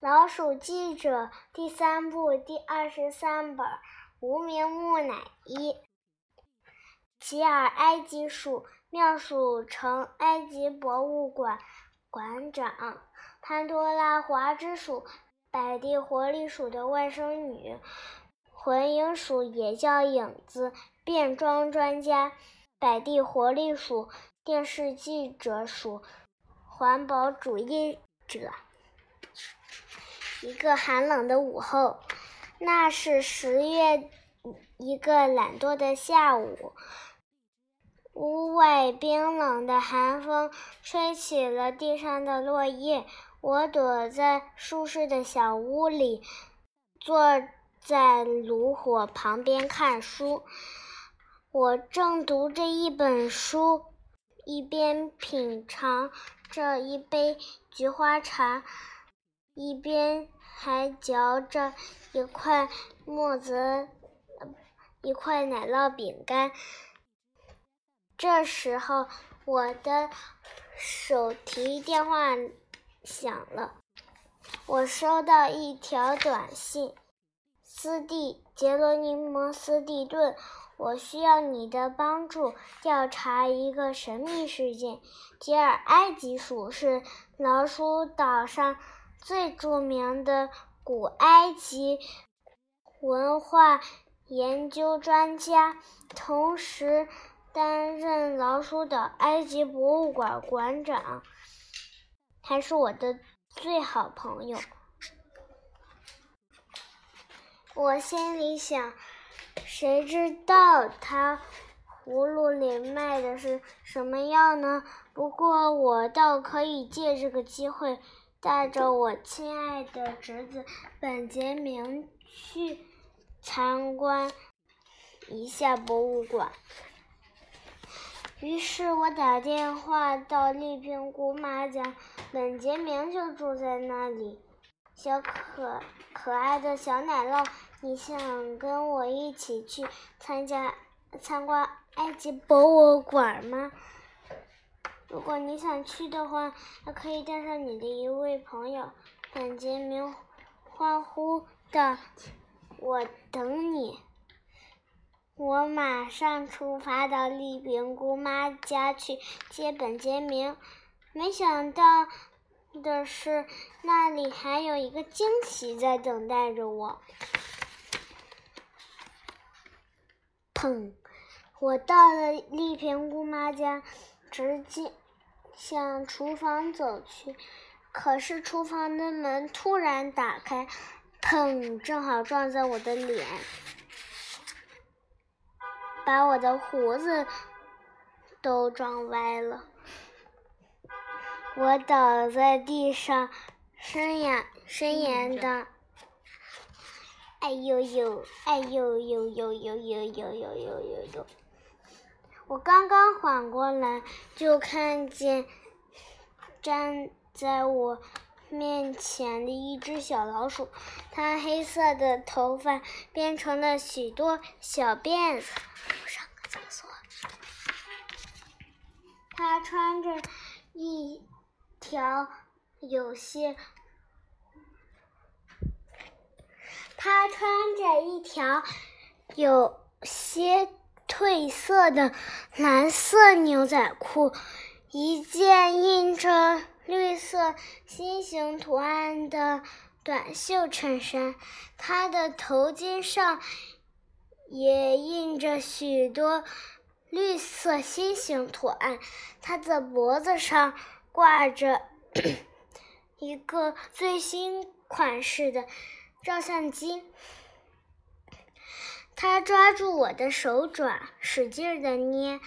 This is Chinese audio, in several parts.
老鼠记者第三部第二十三本，无名木乃伊。吉尔埃及鼠妙鼠城埃及博物馆馆长，潘多拉华之鼠，百地活力鼠的外甥女，魂影鼠也叫影子，变装专家，百地活力鼠，电视记者鼠，环保主义者。一个寒冷的午后，那是十月一个懒惰的下午。屋外冰冷的寒风吹起了地上的落叶。我躲在舒适的小屋里，坐在炉火旁边看书。我正读着一本书，一边品尝着一杯菊花茶。一边还嚼着一块墨泽一块奶酪饼干。这时候，我的手提电话响了，我收到一条短信：“斯蒂杰罗尼摩斯蒂顿，我需要你的帮助，调查一个神秘事件。吉尔埃及鼠是老鼠岛上。”最著名的古埃及文化研究专家，同时担任老鼠岛埃及博物馆馆长，还是我的最好朋友。我心里想，谁知道他葫芦里卖的是什么药呢？不过我倒可以借这个机会。带着我亲爱的侄子本杰明去参观一下博物馆。于是我打电话到丽萍姑妈家，本杰明就住在那里。小可可爱的小奶酪，你想跟我一起去参加参观埃及博物馆吗？如果你想去的话，还可以带上你的一位朋友。本杰明欢呼道：“我等你！”我马上出发到丽萍姑妈家去接本杰明。没想到的是，那里还有一个惊喜在等待着我。砰！我到了丽萍姑妈家，直接。向厨房走去，可是厨房的门突然打开，砰！正好撞在我的脸，把我的胡子都撞歪了。我倒在地上，呻吟呻吟的，哎呦呦，哎呦呦呦呦呦呦呦呦呦呦！我刚刚缓过来，就看见站在我面前的一只小老鼠，它黑色的头发编成了许多小辫子。上个厕所。它穿着一条有些，它穿着一条有些。褪色的蓝色牛仔裤，一件印着绿色心形图案的短袖衬衫，他的头巾上也印着许多绿色心形图案，他的脖子上挂着一个最新款式的照相机。他抓住我的手爪，使劲的捏。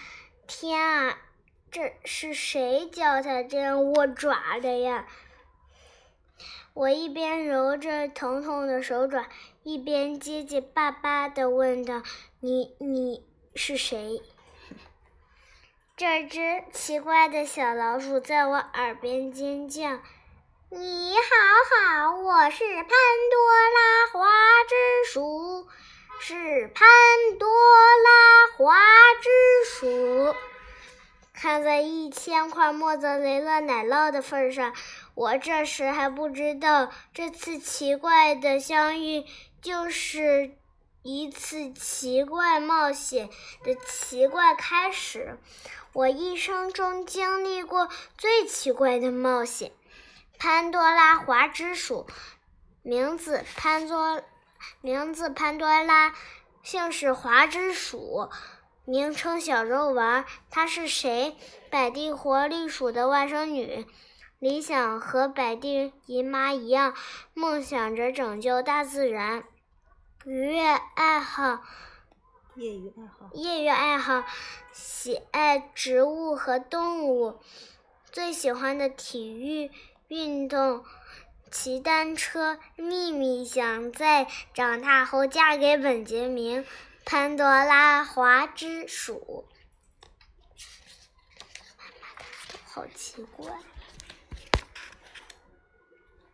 天啊，这是谁教他这样握爪的呀？我一边揉着疼痛的手爪，一边结结巴巴的问道：“你你是谁？”这只奇怪的小老鼠在我耳边尖叫：“你好好，我是潘多拉花枝鼠。”是潘多拉花枝鼠。看在一千块莫泽雷勒奶酪的份上，我这时还不知道，这次奇怪的相遇就是一次奇怪冒险的奇怪开始。我一生中经历过最奇怪的冒险——潘多拉滑之鼠。名字潘多，名字潘多拉，姓氏华之鼠。名称小肉丸，她是谁？百地活力鼠的外甥女，理想和百地姨妈一样，梦想着拯救大自然。娱乐爱好，业余爱好，业余爱好，喜爱植物和动物。最喜欢的体育运动，骑单车。秘密想在长大后嫁给本杰明。潘多拉华之鼠，好奇怪。